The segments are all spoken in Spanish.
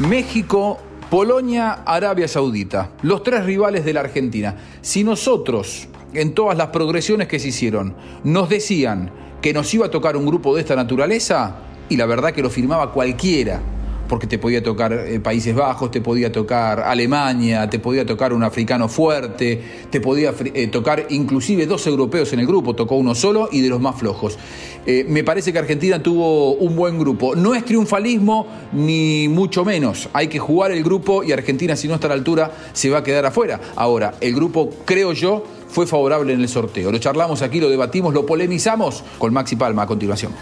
México, Polonia, Arabia Saudita, los tres rivales de la Argentina. Si nosotros, en todas las progresiones que se hicieron, nos decían que nos iba a tocar un grupo de esta naturaleza, y la verdad que lo firmaba cualquiera, porque te podía tocar eh, Países Bajos, te podía tocar Alemania, te podía tocar un africano fuerte, te podía eh, tocar inclusive dos europeos en el grupo, tocó uno solo y de los más flojos. Eh, me parece que Argentina tuvo un buen grupo. No es triunfalismo ni mucho menos. Hay que jugar el grupo y Argentina si no está a la altura se va a quedar afuera. Ahora, el grupo creo yo fue favorable en el sorteo. Lo charlamos aquí, lo debatimos, lo polemizamos con Maxi Palma a continuación.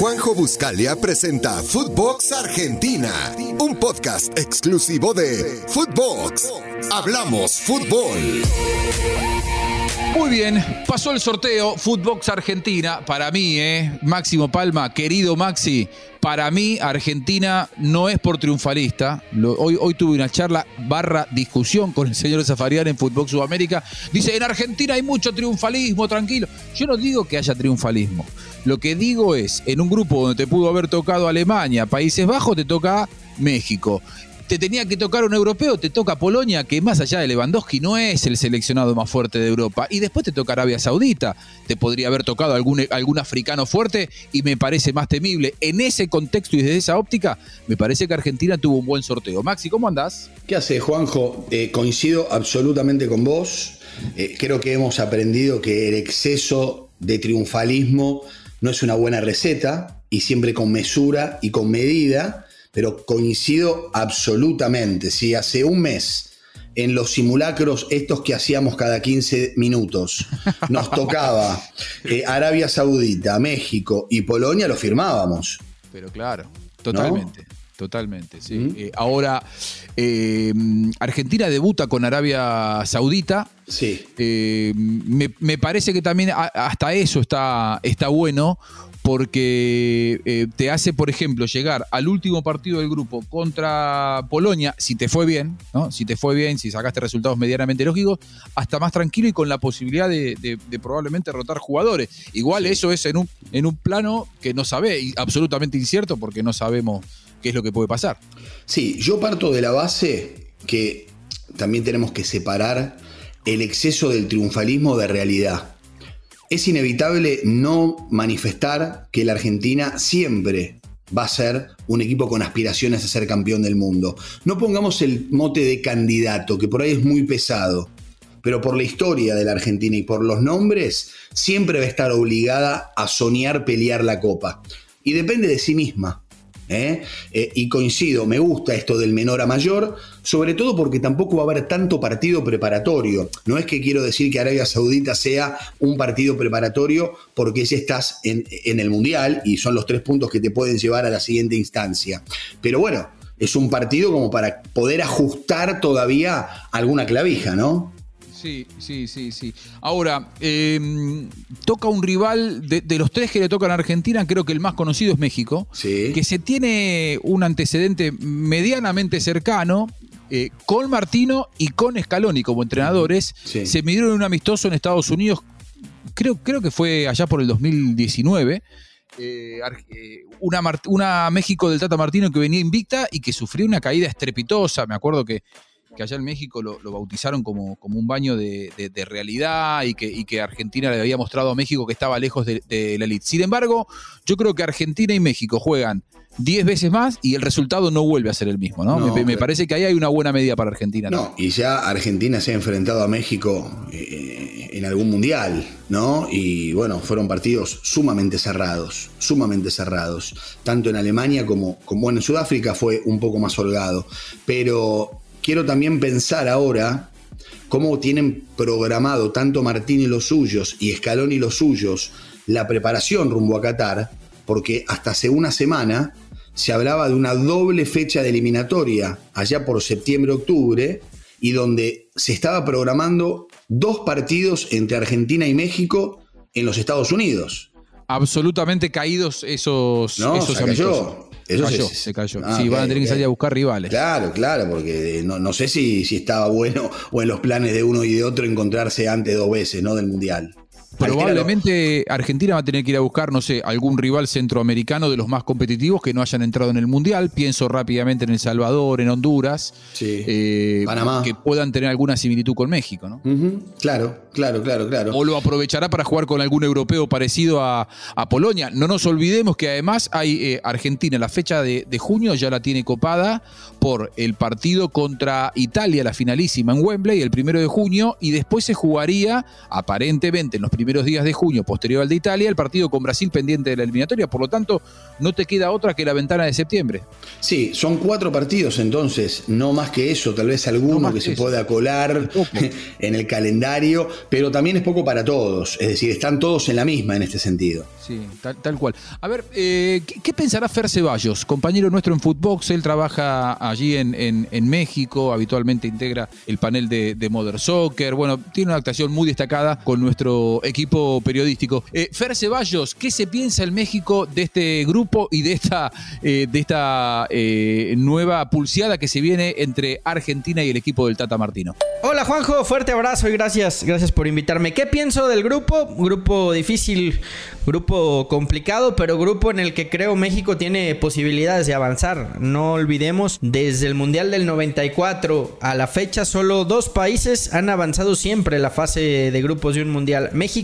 Juanjo Buscalia presenta Footbox Argentina, un podcast exclusivo de Footbox. Hablamos fútbol. Muy bien, pasó el sorteo Footbox Argentina. Para mí, ¿eh? Máximo Palma, querido Maxi, para mí Argentina no es por triunfalista. hoy, hoy tuve una charla barra discusión con el señor Zafarian en Footbox Sudamérica. Dice, en Argentina hay mucho triunfalismo, tranquilo. Yo no digo que haya triunfalismo. Lo que digo es, en un grupo donde te pudo haber tocado Alemania, Países Bajos, te toca México te tenía que tocar un europeo, te toca Polonia, que más allá de Lewandowski no es el seleccionado más fuerte de Europa. Y después te toca Arabia Saudita. Te podría haber tocado algún, algún africano fuerte y me parece más temible. En ese contexto y desde esa óptica, me parece que Argentina tuvo un buen sorteo. Maxi, ¿cómo andás? ¿Qué hace, Juanjo? Eh, coincido absolutamente con vos. Eh, creo que hemos aprendido que el exceso de triunfalismo no es una buena receta y siempre con mesura y con medida pero coincido absolutamente. Si hace un mes en los simulacros, estos que hacíamos cada 15 minutos, nos tocaba eh, Arabia Saudita, México y Polonia, lo firmábamos. Pero claro, totalmente. Totalmente, sí. Eh, ahora, eh, Argentina debuta con Arabia Saudita. Sí. Me, me, parece que también hasta eso está, está bueno, porque eh, te hace, por ejemplo, llegar al último partido del grupo contra Polonia, si te fue bien, ¿no? Si te fue bien, si sacaste resultados medianamente lógicos, hasta más tranquilo y con la posibilidad de, probablemente rotar jugadores. Igual eso es en un, en un plano que no sabe, y absolutamente incierto, porque no sabemos qué es lo que puede pasar. Sí, yo parto de la base que también tenemos que separar el exceso del triunfalismo de realidad es inevitable no manifestar que la Argentina siempre va a ser un equipo con aspiraciones a ser campeón del mundo. No pongamos el mote de candidato, que por ahí es muy pesado, pero por la historia de la Argentina y por los nombres, siempre va a estar obligada a soñar pelear la copa. Y depende de sí misma. ¿Eh? Eh, y coincido, me gusta esto del menor a mayor, sobre todo porque tampoco va a haber tanto partido preparatorio. No es que quiero decir que Arabia Saudita sea un partido preparatorio porque ya estás en, en el Mundial y son los tres puntos que te pueden llevar a la siguiente instancia. Pero bueno, es un partido como para poder ajustar todavía alguna clavija, ¿no? Sí, sí, sí, sí. Ahora, em, toca un rival de, los tres que le tocan a Argentina, creo que el más conocido es México, que se tiene un antecedente medianamente cercano. Eh, con Martino y con Scaloni como entrenadores, se midieron un amistoso en Estados Unidos, creo, creo que fue allá por el 2019. Eh, eh, una, una México del Tata Martino que venía invicta y que sufrió una caída estrepitosa. Me acuerdo que que allá en México lo, bautizaron como, como, un baño de, realidad y que, que, Argentina le había mostrado a México que estaba lejos de, la elite. Sin embargo, yo creo que Argentina y México juegan 10 veces más y el resultado no vuelve a ser el mismo, ¿no? me, parece que ahí hay una buena medida para Argentina. No, y ya Argentina se ha enfrentado a México eh, en algún mundial, ¿no? Y bueno, fueron partidos sumamente cerrados, sumamente cerrados. Tanto en Alemania como, como en Sudáfrica fue un poco más holgado. Pero quiero también pensar ahora cómo tienen programado tanto Martín y los suyos y Escalón y los suyos la preparación rumbo a Qatar, porque hasta hace una semana se hablaba de una doble fecha de eliminatoria allá por septiembre-octubre y donde se estaba programando dos partidos entre Argentina y México en los Estados Unidos. Absolutamente caídos esos, no, esos eso se, cayó. Ah, sí, van a tener que salir a buscar rivales. Claro, claro, porque no, sé si, si, estaba bueno o en los planes de uno y de otro encontrarse antes dos veces, ¿no? Del Mundial. Probablemente Argentina va a tener que ir a buscar, no sé, algún rival centroamericano de los más competitivos que no hayan entrado en el Mundial. Pienso rápidamente en El Salvador, en Honduras. Eh, Panamá. Que puedan tener alguna similitud con México, ¿no? Claro, claro, claro, claro. O lo aprovechará para jugar con algún europeo parecido a, Polonia. No nos olvidemos que además hay eh, Argentina, la fecha de, de junio ya la tiene copada por el partido contra Italia, la finalísima en Wembley, el primero de junio, y después se jugaría aparentemente en los primeros primeros días de junio, posterior al de Italia, el partido con Brasil pendiente de la eliminatoria. Por lo tanto, no te queda otra que la ventana de septiembre. Sí, son cuatro partidos entonces, no más que eso, tal vez alguno que, se pueda colar en el calendario, pero también es poco para todos, es decir, están todos en la misma en este sentido. Sí, tal, cual. A ver, eh, ¿qué, pensará Fer Ceballos, compañero nuestro en Footbox? Él trabaja allí en, en, México, habitualmente integra el panel de, de Modern Soccer, bueno, tiene una actuación muy destacada con nuestro equipo periodístico. Eh, Fer Ceballos, ¿qué se piensa en México de este grupo y de esta, eh, de esta eh, nueva pulseada que se viene entre Argentina y el equipo del Tata Martino? Hola Juanjo, fuerte abrazo y gracias, gracias por invitarme. ¿Qué pienso del grupo? Grupo difícil, grupo complicado, pero grupo en el que creo México tiene posibilidades de avanzar. No olvidemos, desde el Mundial del 94 a la fecha, solo dos países han avanzado siempre la fase de grupos de un Mundial. México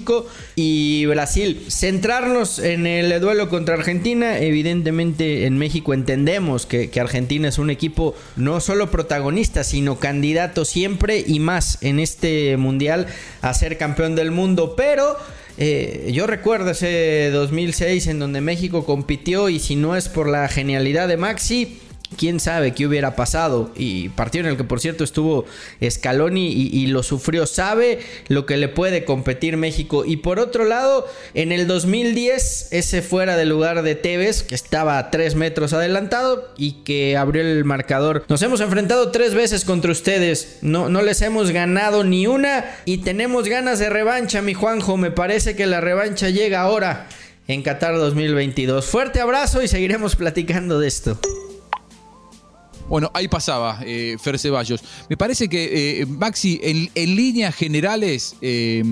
y Brasil. Centrarnos en el duelo contra Argentina, evidentemente en México entendemos que, Argentina es un equipo no solo protagonista, sino candidato siempre y más en este mundial a ser campeón del mundo, pero... Eh, yo recuerdo ese 2006 en donde México compitió y si no es por la genialidad de Maxi, quién sabe qué hubiera pasado. Y partido en el que, por cierto, estuvo Scaloni y, lo sufrió. Sabe lo que le puede competir México. Y por otro lado, en el 2010, ese fuera del lugar de Tevez, que estaba a tres metros adelantado y que abrió el marcador. Nos hemos enfrentado tres veces contra ustedes. No, no les hemos ganado ni una. Y tenemos ganas de revancha, mi Juanjo. Me parece que la revancha llega ahora en Qatar 2022. Fuerte abrazo y seguiremos platicando de esto. Bueno, ahí pasaba eh, Fer Ceballos. Me parece que, eh, Maxi, en, líneas generales, eh,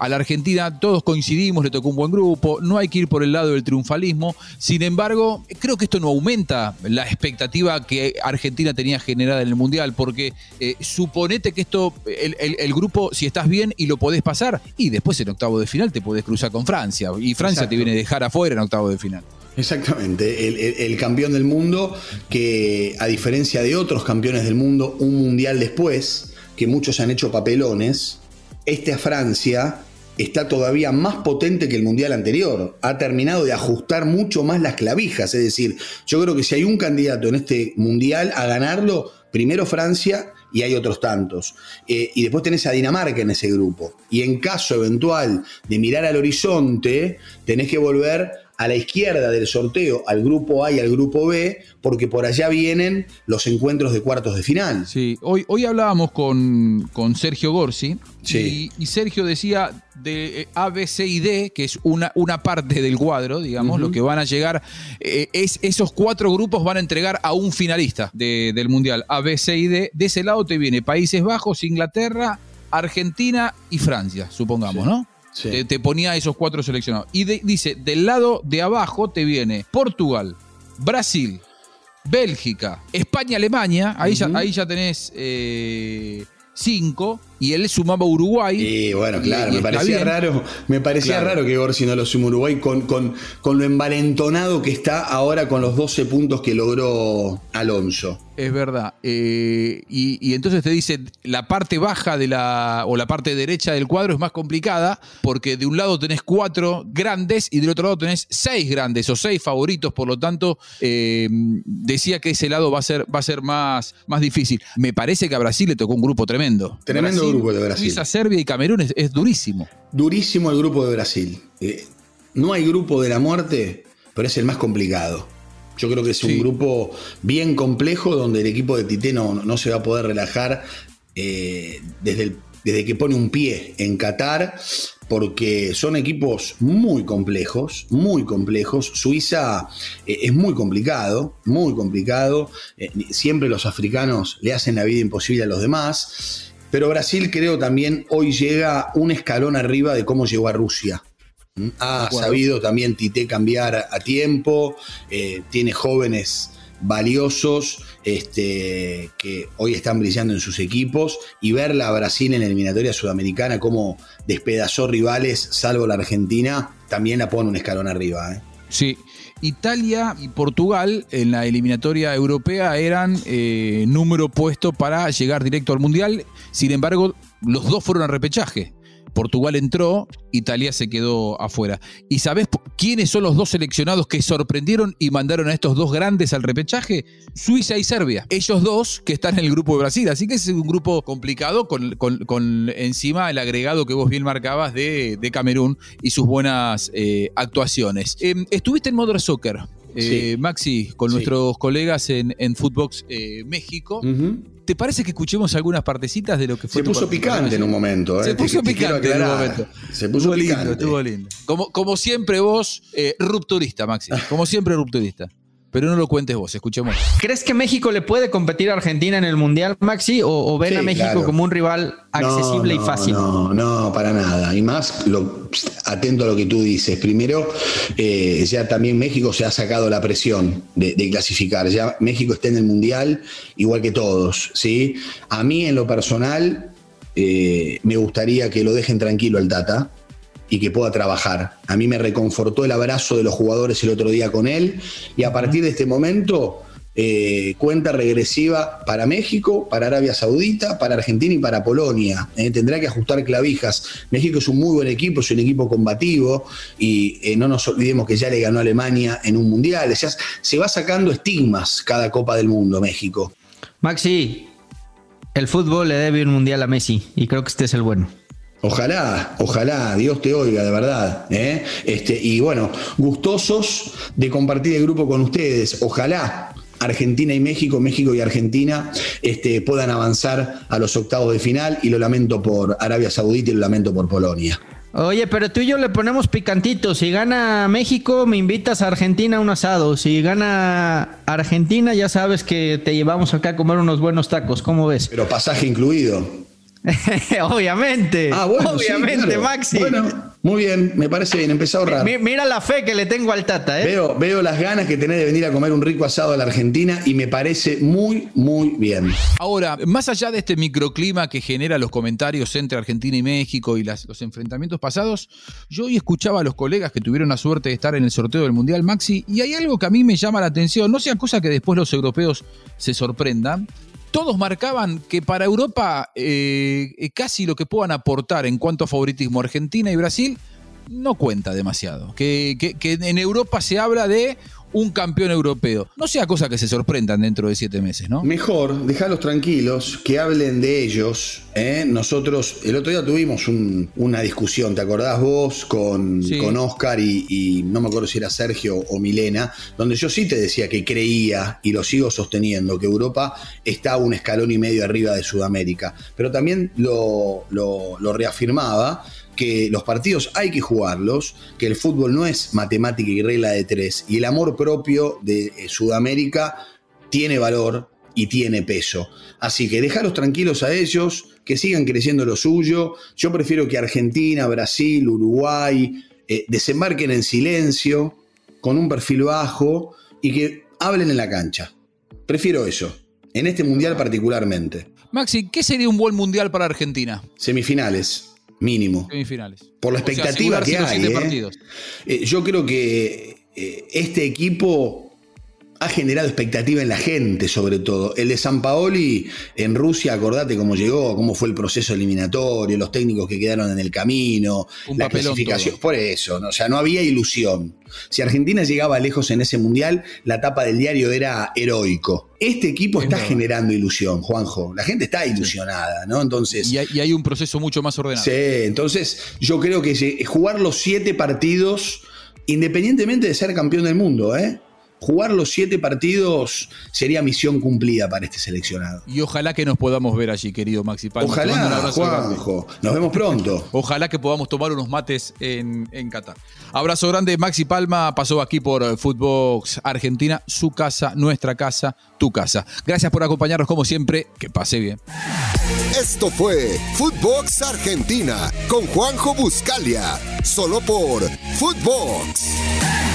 a la Argentina todos coincidimos, le tocó un buen grupo, no hay que ir por el lado del triunfalismo. Sin embargo, creo que esto no aumenta la expectativa que Argentina tenía generada en el Mundial, porque suponete que esto, el, grupo, si estás bien y lo podés pasar, y después en octavo de final te podés cruzar con Francia, y Francia te viene a dejar afuera en octavo de final. Exactamente, el, campeón del mundo que a diferencia de otros campeones del mundo, un mundial después, que muchos han hecho papelones, este a Francia está todavía más potente que el mundial anterior. Ha terminado de ajustar mucho más las clavijas, es decir, yo creo que si hay un candidato en este mundial a ganarlo, primero Francia y hay otros tantos. Eh, y después tenés a Dinamarca en ese grupo. Y en caso eventual de mirar al horizonte, tenés que volver a la izquierda del sorteo al grupo A y al grupo B, porque por allá vienen los encuentros de cuartos de final. Sí, hoy, hoy hablábamos con, con Sergio Gorsi y, Sergio decía de eh, A, B, C y D, que es una, una parte del cuadro, digamos, lo que van a llegar, eh, es esos cuatro grupos van a entregar a un finalista del Mundial, A, B, C y D. De ese lado te viene Países Bajos, Inglaterra, Argentina y Francia, supongamos, ¿no? Te, ponía esos cuatro seleccionados. Y dice, del lado de abajo te viene Portugal, Brasil, Bélgica, España, Alemania. Ahí, ya, ahí ya tenés eh, cinco y él sumaba Uruguay. Y bueno, claro, me parecía raro, me parecía raro que Gorsi no lo suma Uruguay con, con, con, lo envalentonado que está ahora con los 12 puntos que logró Alonso. Es verdad. Eh, y, entonces te dice, la parte baja de la, o la parte derecha del cuadro es más complicada porque de un lado tenés cuatro grandes y del otro lado tenés seis grandes o seis favoritos, por lo tanto, eh, decía que ese lado va a ser, va a ser más, más difícil. Me parece que a Brasil le tocó un grupo tremendo. Tremendo grupo de Brasil. Suiza, Serbia y Camerún es, durísimo. Durísimo el grupo de Brasil. Eh, no hay grupo de la muerte, pero es el más complicado. Yo creo que es un grupo bien complejo donde el equipo de Tite no, se va a poder relajar eh, desde, desde que pone un pie en Qatar, porque son equipos muy complejos, muy complejos. Suiza eh, es muy complicado, muy complicado. siempre los africanos le hacen la vida imposible a los demás. Pero Brasil creo también hoy llega un escalón arriba de cómo llegó a Rusia. ¿Mm? Ha sabido también Tite cambiar a tiempo, eh, tiene jóvenes valiosos este, que hoy están brillando en sus equipos y verla a Brasil en la eliminatoria sudamericana como despedazó rivales, salvo la Argentina, también la pone un escalón arriba. ¿eh? Sí, Italia y Portugal en la eliminatoria europea eran eh, número puesto para llegar directo al Mundial, sin embargo los dos fueron a repechaje. Portugal entró, Italia se quedó afuera. ¿Y sabes quiénes son los dos seleccionados que sorprendieron y mandaron a estos dos grandes al repechaje? Suiza y Serbia. Ellos dos que están en el grupo de Brasil. Así que es un grupo complicado con, encima el agregado que vos bien marcabas de, Camerún y sus buenas eh, actuaciones. Em, estuviste en Modern Soccer. Eh, Maxi, con nuestros colegas en, en Footbox eh, México. ¿Te parece que escuchemos algunas partecitas de lo que fue? Se puso picante en un momento. ¿eh? Se puso picante en un momento. Se puso picante. Lindo, estuvo lindo. Como, como siempre vos, eh, rupturista, Maxi. Como siempre, rupturista. Pero no lo cuentes vos, escuchemos. ¿Crees que México le puede competir a Argentina en el Mundial, Maxi? ¿O, ven a México como un rival accesible y fácil? No, no, para nada. Y más, lo, atento a lo que tú dices. Primero, eh, ya también México se ha sacado la presión de, clasificar. Ya México está en el Mundial igual que todos. ¿sí? A mí, en lo personal, eh, me gustaría que lo dejen tranquilo al Tata y que pueda trabajar. A mí me reconfortó el abrazo de los jugadores el otro día con él y a partir de este momento eh, cuenta regresiva para México, para Arabia Saudita, para Argentina y para Polonia. Eh, tendrá que ajustar clavijas. México es un muy buen equipo, es un equipo combativo y eh, no nos olvidemos que ya le ganó a Alemania en un mundial. se va sacando estigmas cada Copa del Mundo México. Maxi, el fútbol le debe un mundial a Messi y creo que este es el bueno. Ojalá, ojalá, Dios te oiga, de verdad. ¿eh? Este, y bueno, gustosos de compartir el grupo con ustedes. Ojalá Argentina y México, México y Argentina este, puedan avanzar a los octavos de final y lo lamento por Arabia Saudita y lo lamento por Polonia. Oye, pero tú y yo le ponemos picantito. Si gana México, me invitas a Argentina a un asado. Si gana Argentina, ya sabes que te llevamos acá a comer unos buenos tacos. ¿Cómo ves? Pero pasaje incluido. obviamente. Ah, obviamente, Maxi. Bueno, muy bien, me parece bien, empezó a ahorrar. Mira la fe que le tengo al Tata, ¿eh? Veo, veo las ganas que tenés de venir a comer un rico asado a la Argentina y me parece muy, muy bien. Ahora, más allá de este microclima que genera los comentarios entre Argentina y México y los enfrentamientos pasados, yo hoy escuchaba a los colegas que tuvieron la suerte de estar en el sorteo del Mundial Maxi y hay algo que a mí me llama la atención, no sea cosa que después los europeos se sorprendan, todos marcaban que para Europa eh, eh, casi lo que puedan aportar en cuanto a favoritismo Argentina y Brasil no cuenta demasiado. Que, que en Europa se habla de un campeón europeo. No sea cosa que se sorprendan dentro de siete meses, ¿no? Mejor, dejarlos tranquilos, que hablen de ellos. ¿eh? Nosotros, el otro día tuvimos una discusión, ¿te acordás vos? Con, con Oscar y, no me acuerdo si era Sergio o Milena, donde yo sí te decía que creía, y lo sigo sosteniendo, que Europa está un escalón y medio arriba de Sudamérica. Pero también lo, lo reafirmaba que los partidos hay que jugarlos, que el fútbol no es matemática y regla de tres, y el amor propio de eh, Sudamérica tiene valor y tiene peso. Así que dejarlos tranquilos a ellos, que sigan creciendo lo suyo. Yo prefiero que Argentina, Brasil, Uruguay eh, desembarquen en silencio, con un perfil bajo y que hablen en la cancha. Prefiero eso, en este mundial particularmente. Maxi, ¿qué sería un buen mundial para Argentina? Semifinales mínimo. Semifinales. Por la expectativa que hay. ¿eh? Eh, yo creo que eh, este equipo ha generado expectativa en la gente, sobre todo. El de San Paoli en Rusia, acordate cómo llegó, cómo fue el proceso eliminatorio, los técnicos que quedaron en el camino, la clasificación. Por eso, ¿no? o sea, no había ilusión. Si Argentina llegaba lejos en ese mundial, la tapa del diario era heroico. Este equipo está generando ilusión, Juanjo. La gente está ilusionada, ¿no? Entonces. Y hay, un proceso mucho más ordenado. Sí, entonces yo creo que jugar los siete partidos, independientemente de ser campeón del mundo, ¿eh? Jugar los siete partidos sería misión cumplida para este seleccionado. Y ojalá que nos podamos ver allí, querido Maxi Palma. Ojalá, Juanjo. Nos vemos pronto. ojalá que podamos tomar unos mates en, en Qatar. Abrazo grande, Maxi Palma pasó aquí por Footbox Argentina, su casa, nuestra casa, tu casa. Gracias por acompañarnos como siempre, que pase bien. Esto fue Footbox Argentina con Juanjo Buscalia, solo por Footbox.